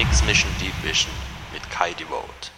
Mix Mission Deep Vision mit Kai Devote.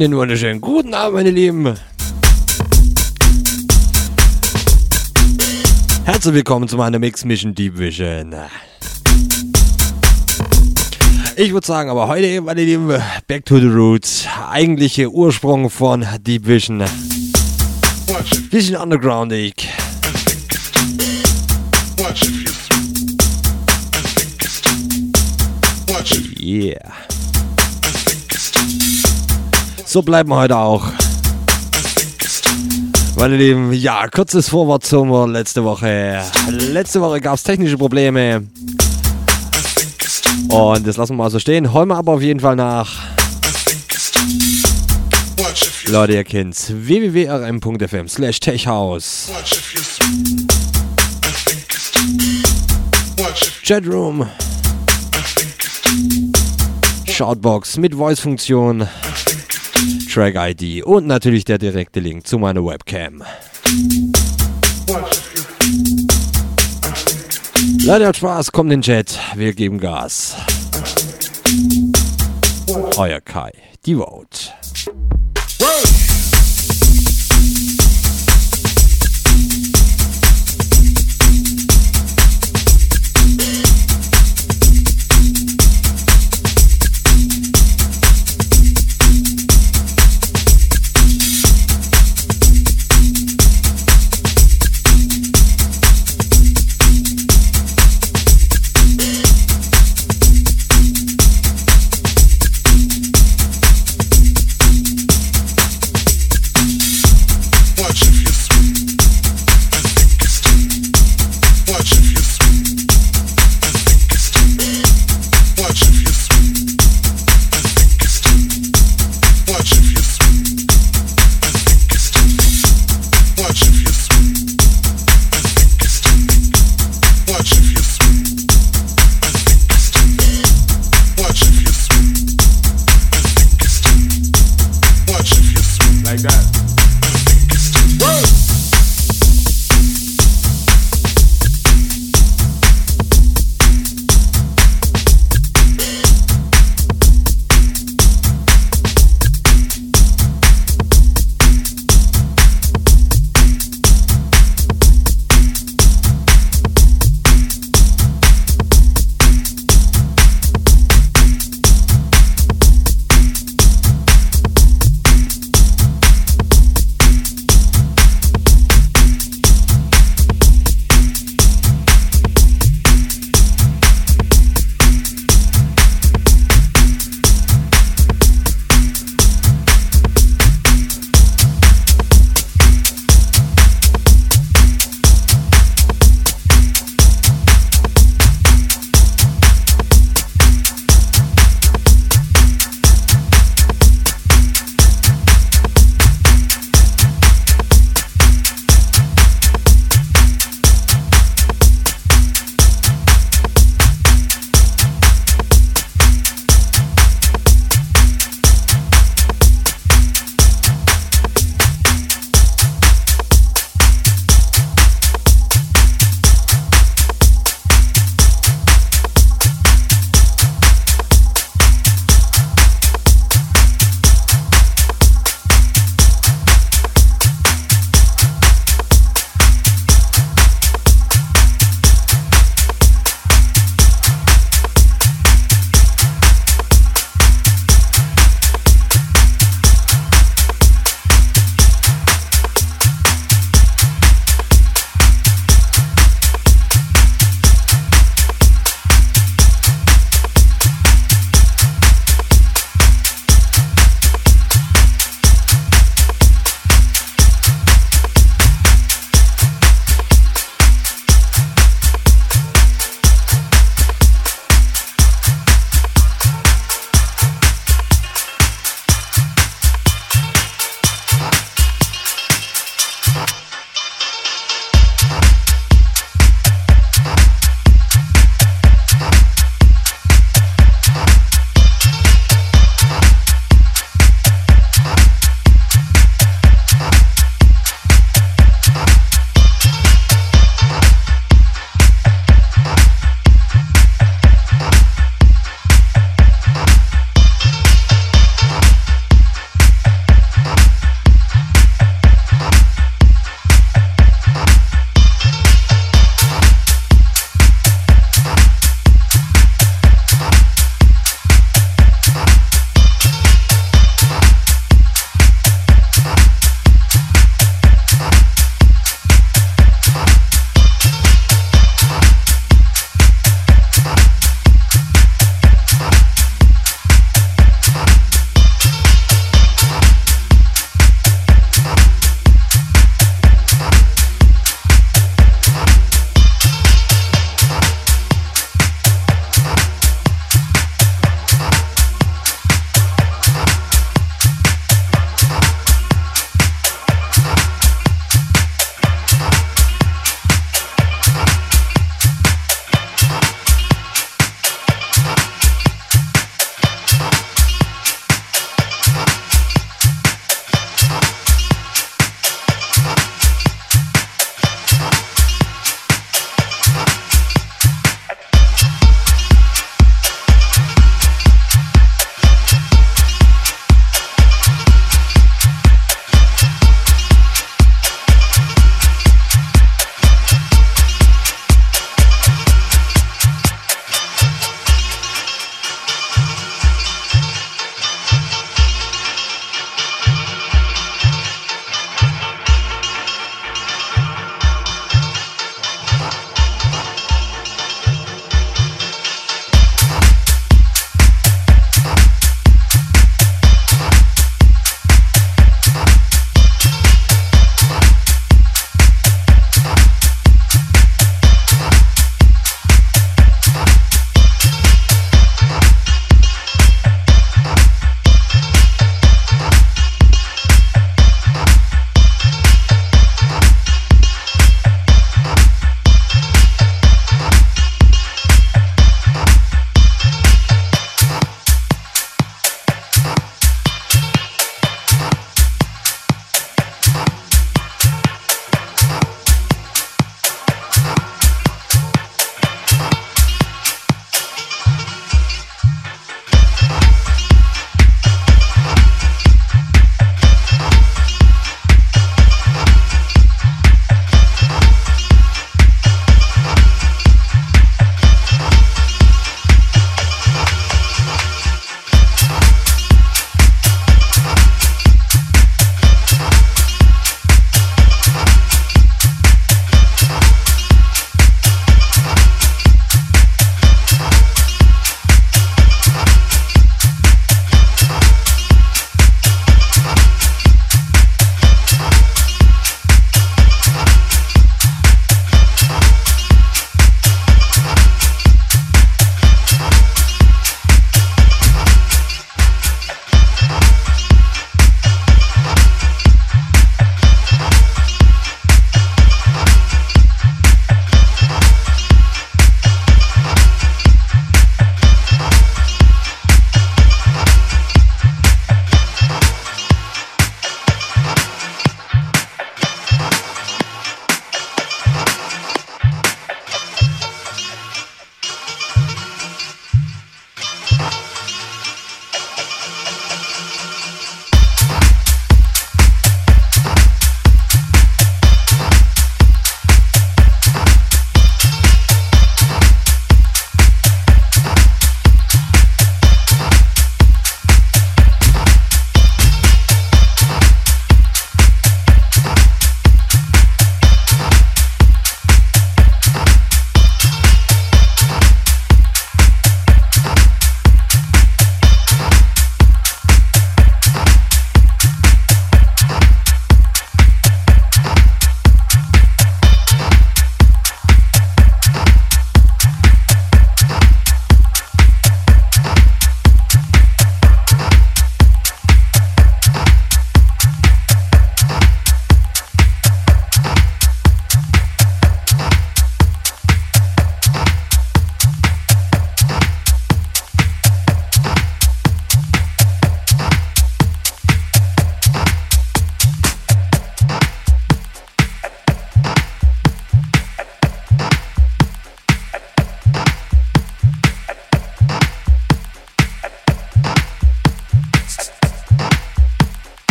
Einen wunderschönen guten Abend, meine Lieben. Herzlich willkommen zu meiner Mix Mission Deep Vision. Ich würde sagen, aber heute, meine Lieben, back to the roots. Eigentliche Ursprung von Deep Vision. Bisschen undergroundig. Yeah. So bleiben wir heute auch. Meine Lieben, ja, kurzes Vorwort zum letzte Woche. Letzte Woche gab es technische Probleme. Und das lassen wir mal so stehen. Holen wir aber auf jeden Fall nach. Leute, ihr kennt's. www.rm.fm slash techhouse. Chatroom. Shoutbox mit Voice-Funktion. Track-ID und natürlich der direkte Link zu meiner Webcam. Leute, hat Spaß, kommt in den Chat, wir geben Gas. Euer Kai, die Vote.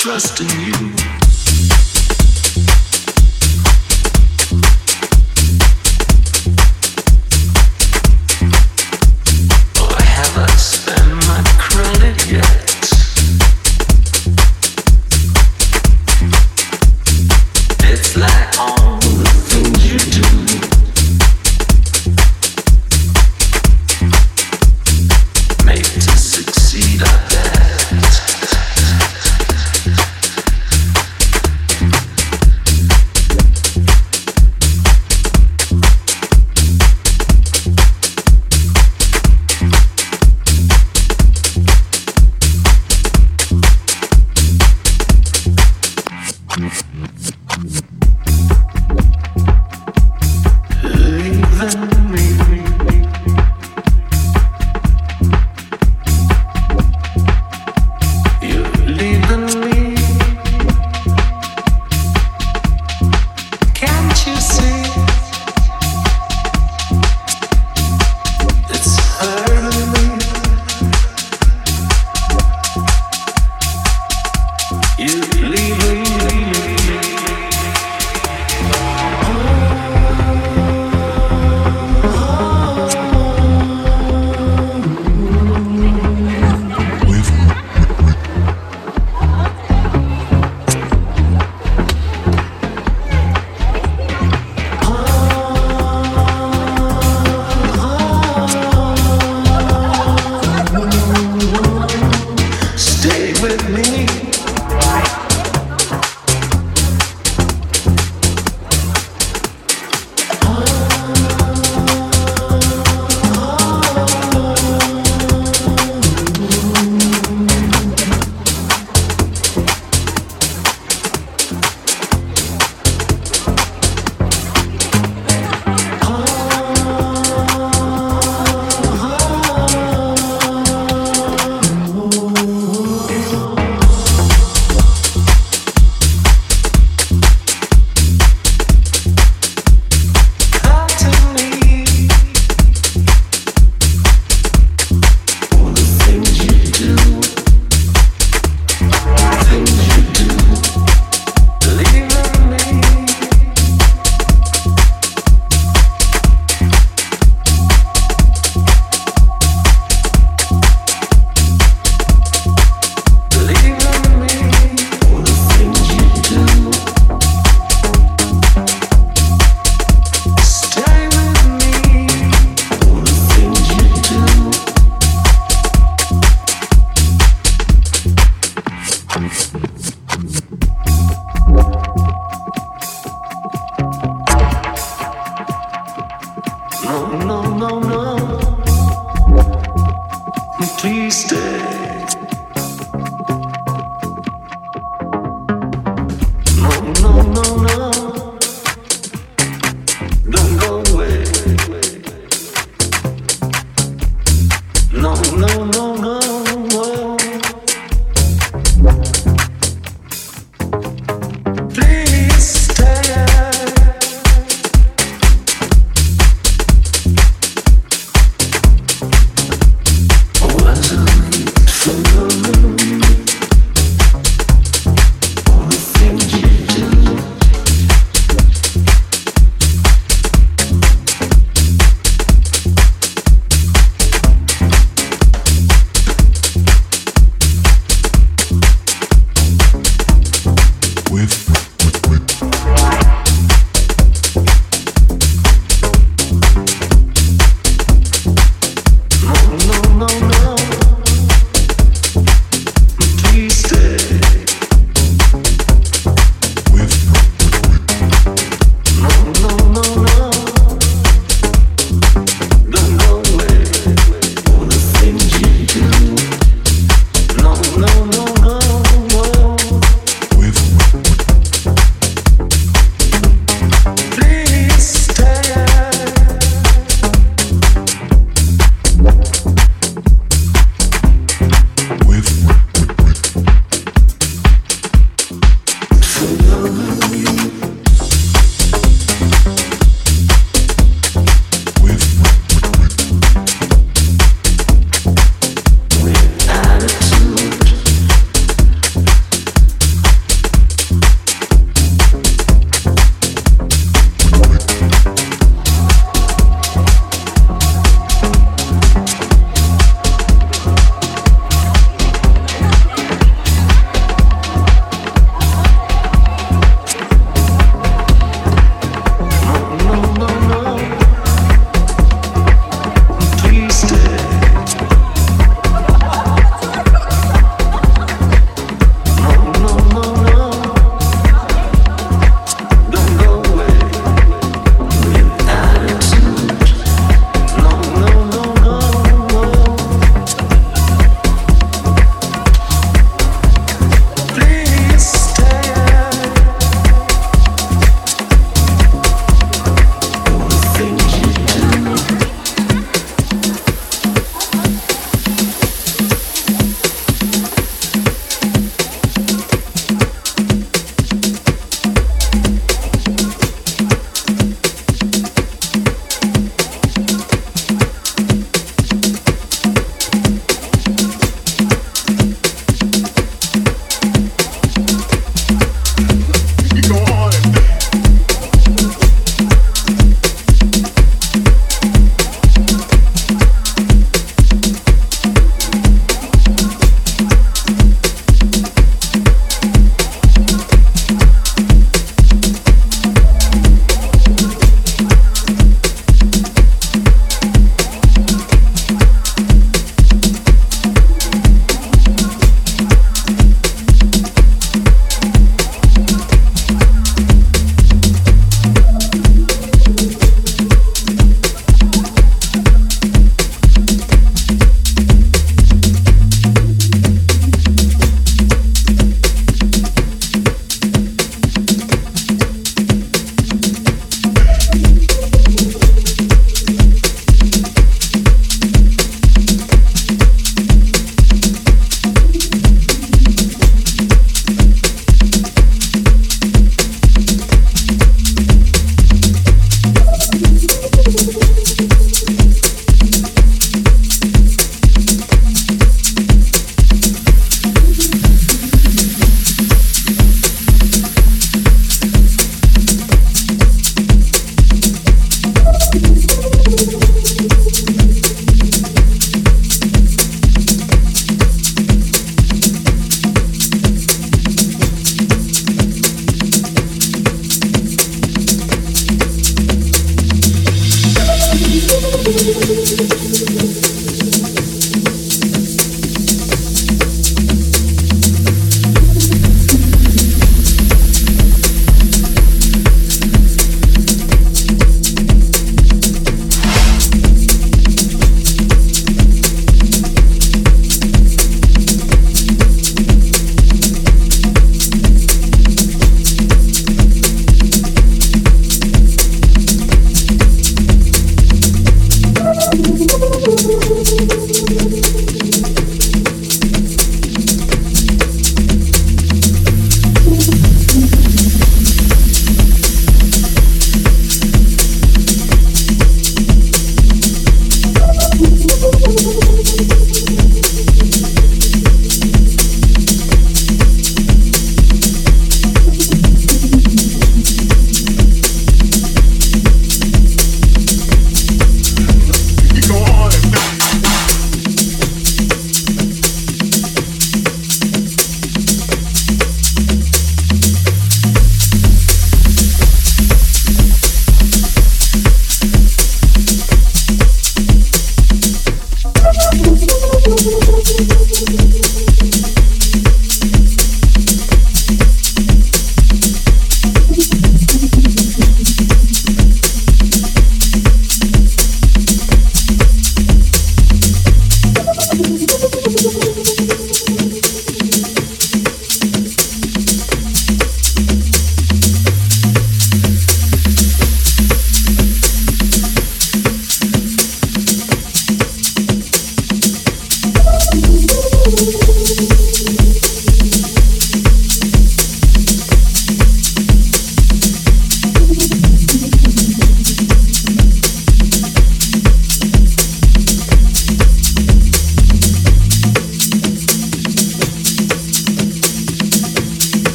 trust in you.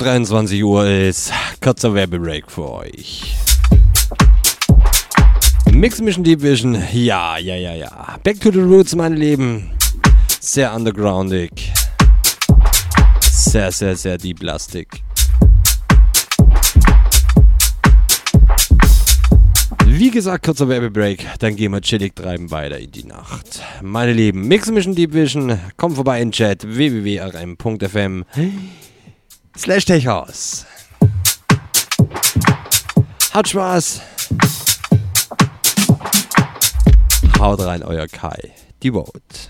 23 Uhr ist kurzer Werbebreak für euch. Mix Mission Deep Vision, ja, ja, ja, ja. Back to the Roots, meine Lieben. Sehr undergroundig. Sehr, sehr, sehr deep lastig. Wie gesagt, kurzer Werbebreak, dann gehen wir chillig treiben weiter in die Nacht. Meine Lieben, Mix Mission Deep Vision, kommt vorbei in Chat www.rm.fm slash Techhaus. Hat Spaß. Haut rein, euer Kai. Die Vote.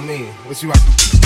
Mean, what you like?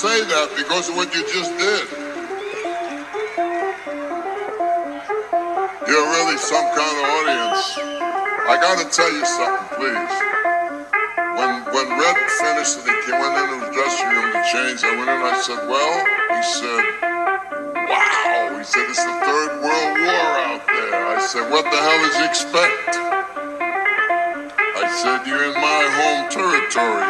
Say that, because of what you just did. You're really some kind of audience. I gotta tell you something, please. When when Red finished and he came, went into the dressing room to change, I went in and I said, well, he said, wow. He said, it's the third world war out there. I said, what the hell does he expect? I said, you're in my home territory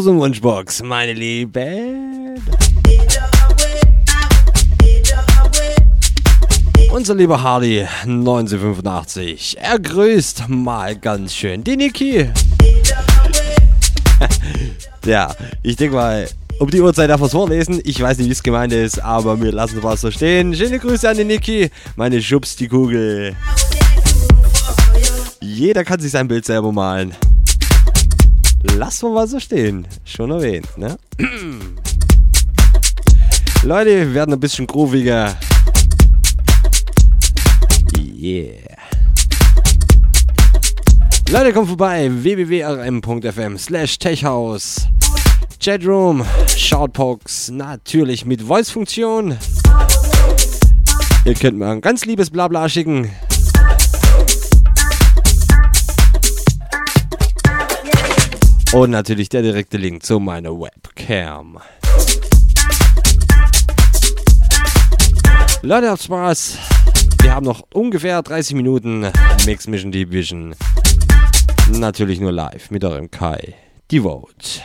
großen Wunschbox, meine Lieben. Unser lieber Hardy 1985. Er grüßt mal ganz schön die Niki. ja, ich denke mal, um die Uhrzeit darf was vorlesen. Ich weiß nicht, wie es gemeint ist, aber wir lassen was so stehen. Schöne Grüße an die Niki. Meine Schubs die Kugel. Jeder kann sich sein Bild selber malen. Lassen wir mal so stehen. Schon erwähnt, ne? Leute, wir werden ein bisschen grooviger. Yeah. Leute, kommt vorbei www.rm.fm slash techhouse. Chatroom, Shoutbox, natürlich mit Voice-Funktion. Ihr könnt mir ein ganz liebes Blabla schicken. Und natürlich der direkte Link zu meiner Webcam. Leute, habt Spaß. Wir haben noch ungefähr 30 Minuten Mix Mission Deep Vision. Natürlich nur live mit eurem Kai. Devote.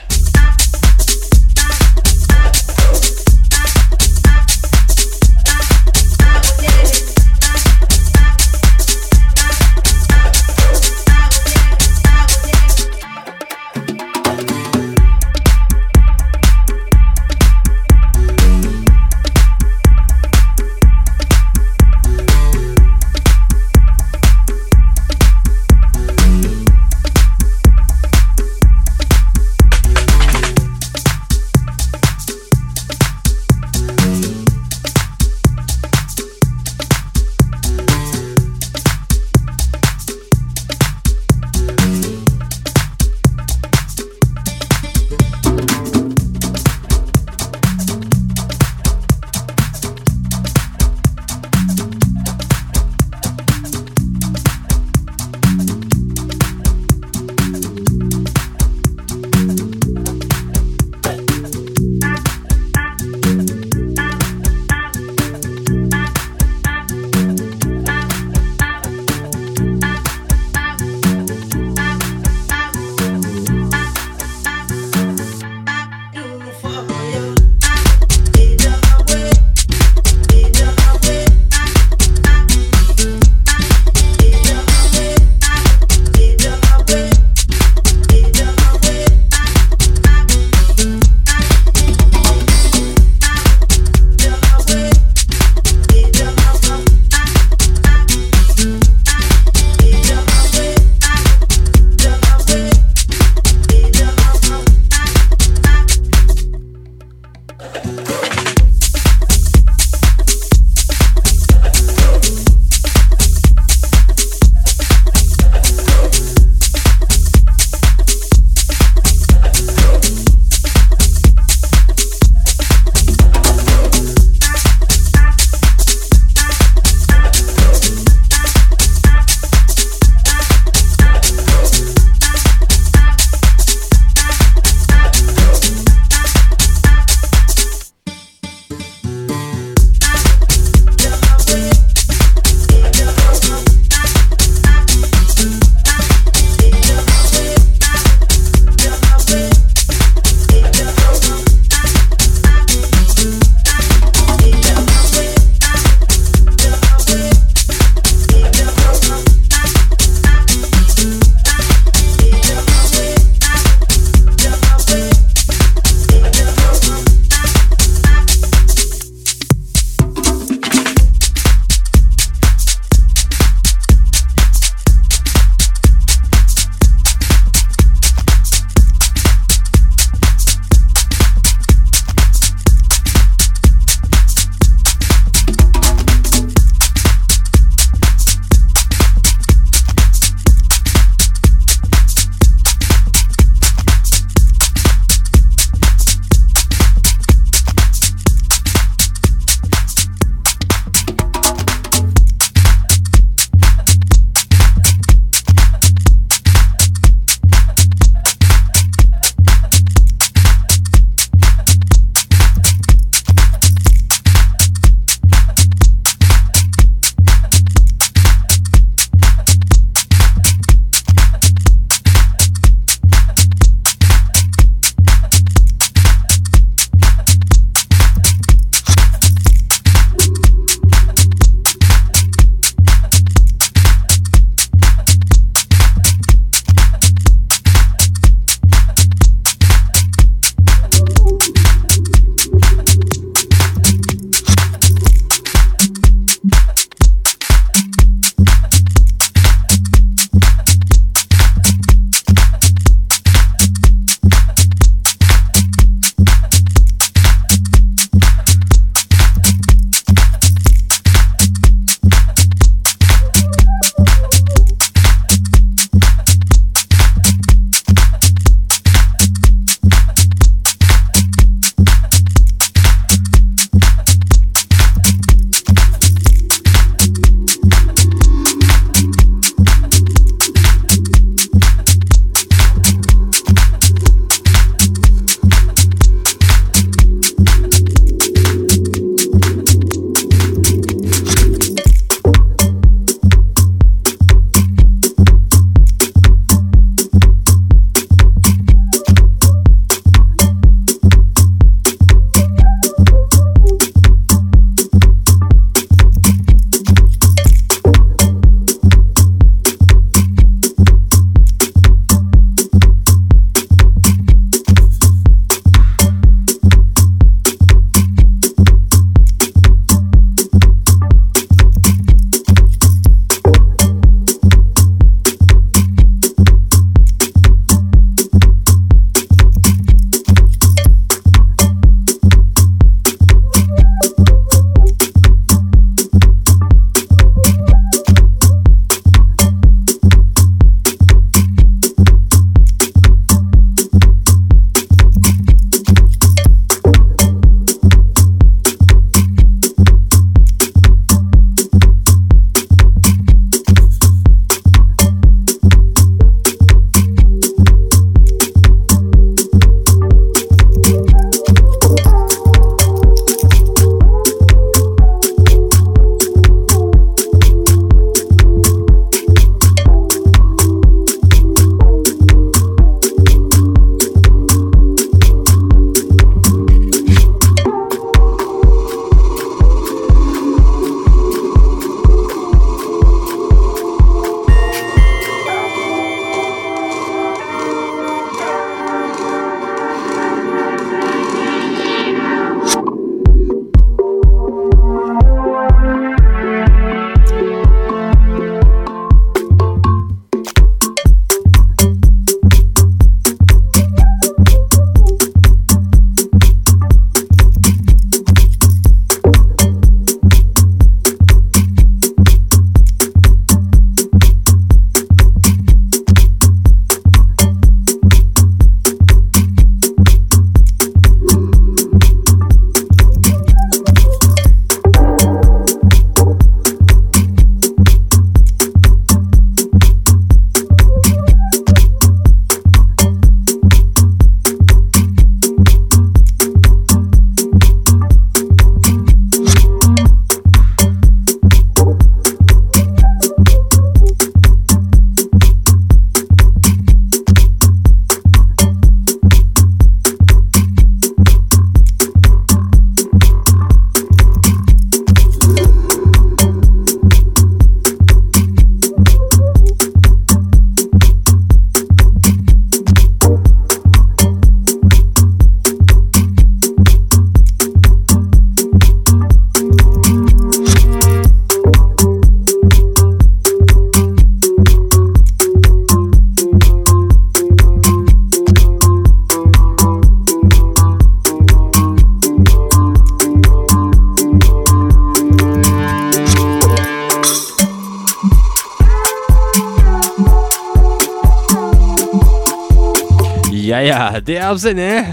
Ja, der Erbse, ne?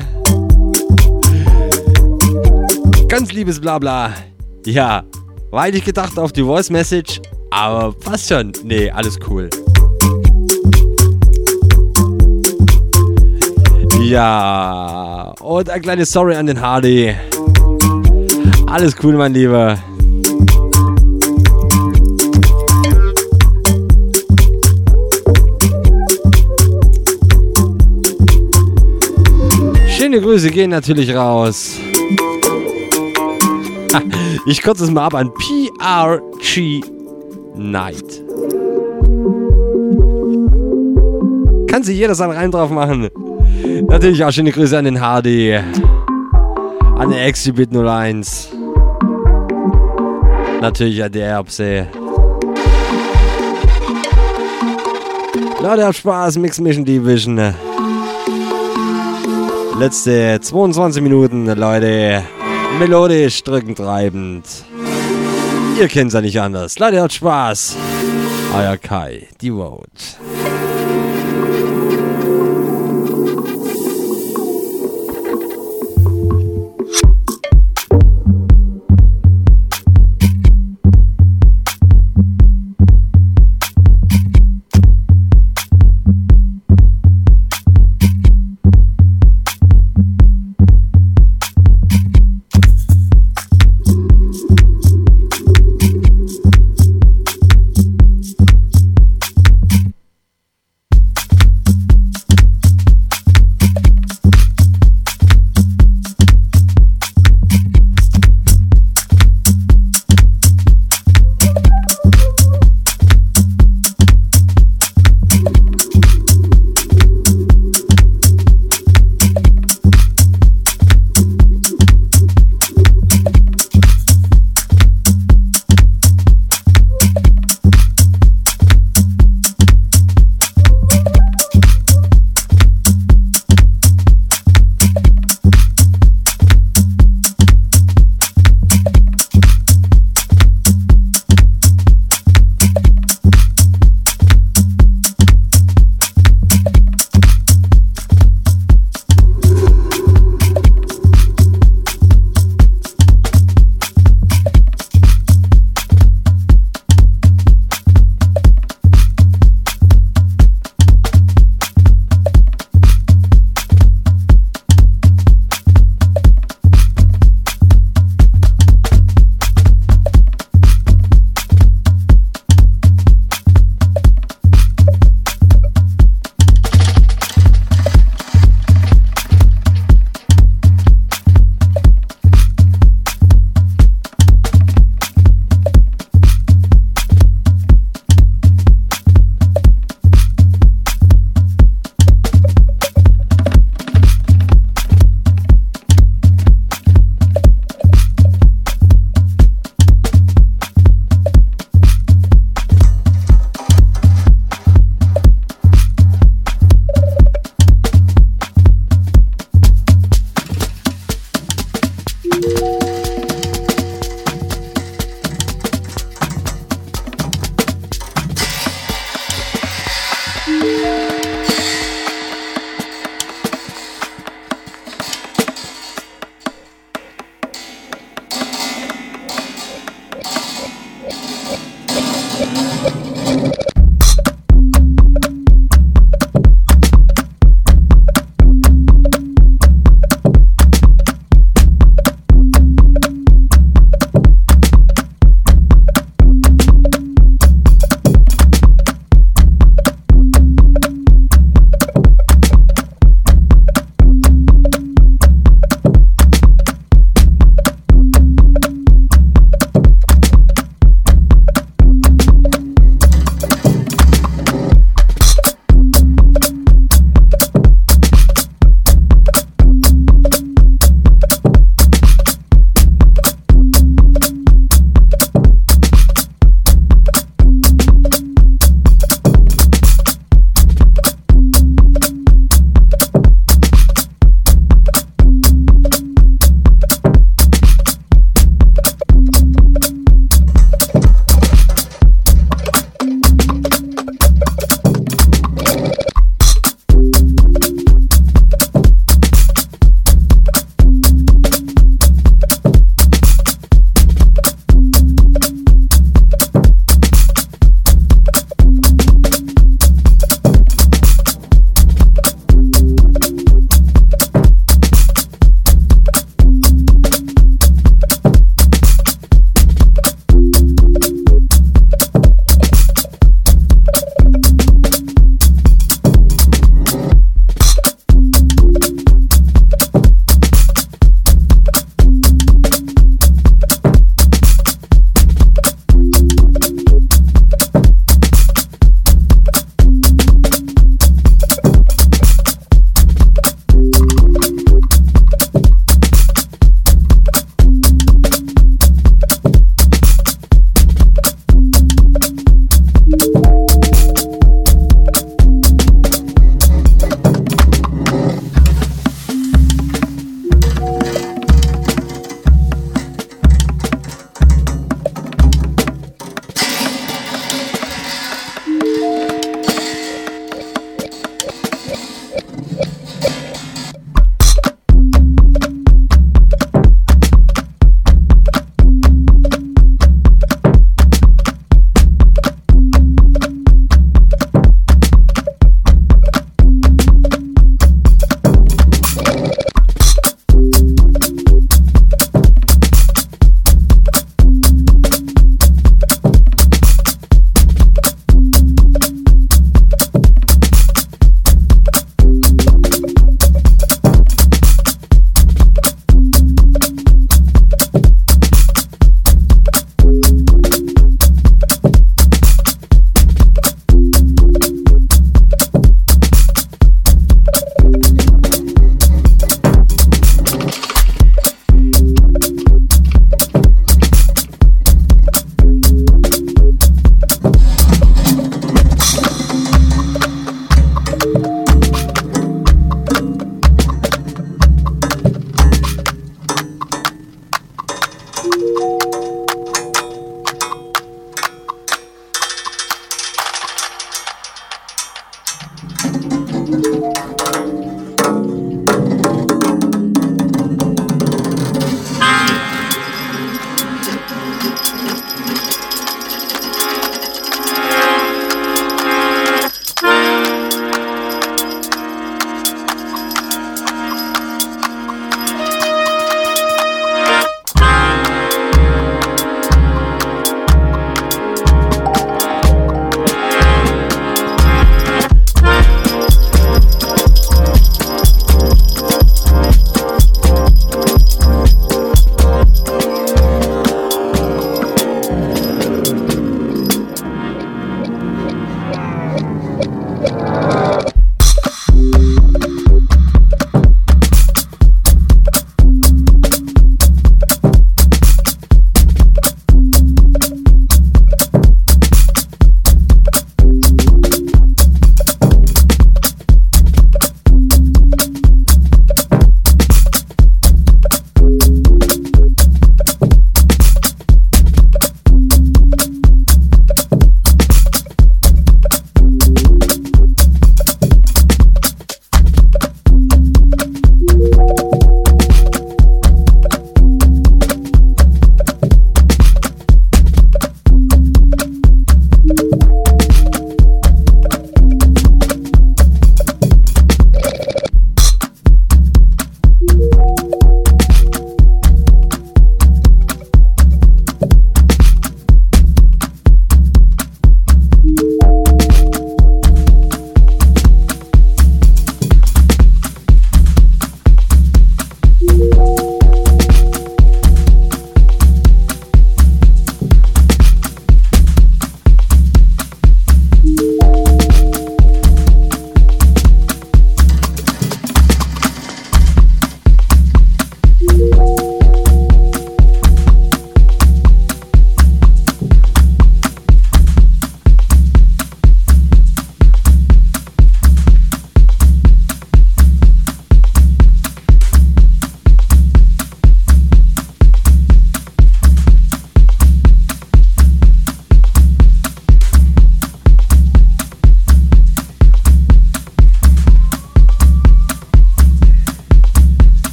Ganz liebes Blabla. Ja, war eigentlich gedacht auf die Voice Message, aber passt schon. Nee, alles cool. Ja, und ein kleines Sorry an den Hardy. Alles cool, mein Lieber. Schöne Grüße gehen natürlich raus. Ich kotze es mal ab an PRG Night. Kann sich jeder seinen Reim drauf machen. Natürlich auch schöne Grüße an den Hardy. An den Exhibit 01. Natürlich an der Erbse. Leute, habt Spaß, Mix Mission Division. Letzte 22 Minuten, Leute. Melodisch, drückend, treibend. Ihr kennt es ja nicht anders. Leute, habt Spaß. Euer Kai, die Vote.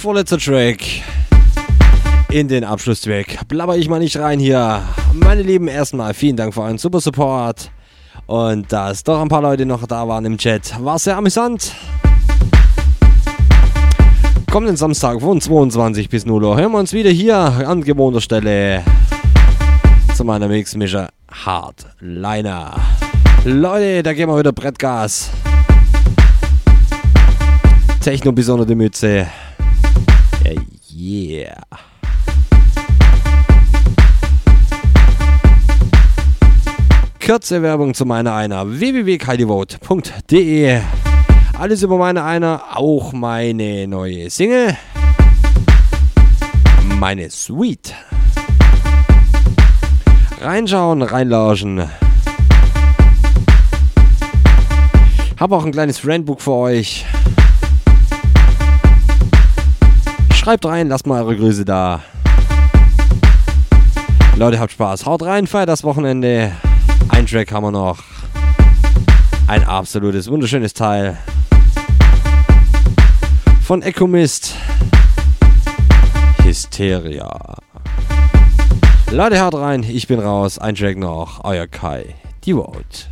Vorletzter Track in den Abschlusstrack. Blabber ich mal nicht rein hier. Meine Lieben, erstmal vielen Dank für euren super Support. Und dass doch ein paar Leute noch da waren im Chat, war sehr amüsant. Kommenden Samstag von 22 bis 0 Uhr hören wir uns wieder hier an gewohnter Stelle zu meiner Mixmischer Hardliner. Leute, da gehen wir wieder Brettgas. Techno bis Mütze. Yeah. Kurze Werbung zu meiner einer www.kaidivote.de Alles über meine einer, auch meine neue Single, meine Suite. Reinschauen, reinlauschen. Habe auch ein kleines Friendbook für euch. Schreibt rein, lasst mal eure Grüße da. Leute, habt Spaß. Haut rein, feiert das Wochenende. Ein Track haben wir noch. Ein absolutes, wunderschönes Teil. Von Ecomist. Hysteria. Leute, haut rein. Ich bin raus. Ein Track noch. Euer Kai. Die Vote.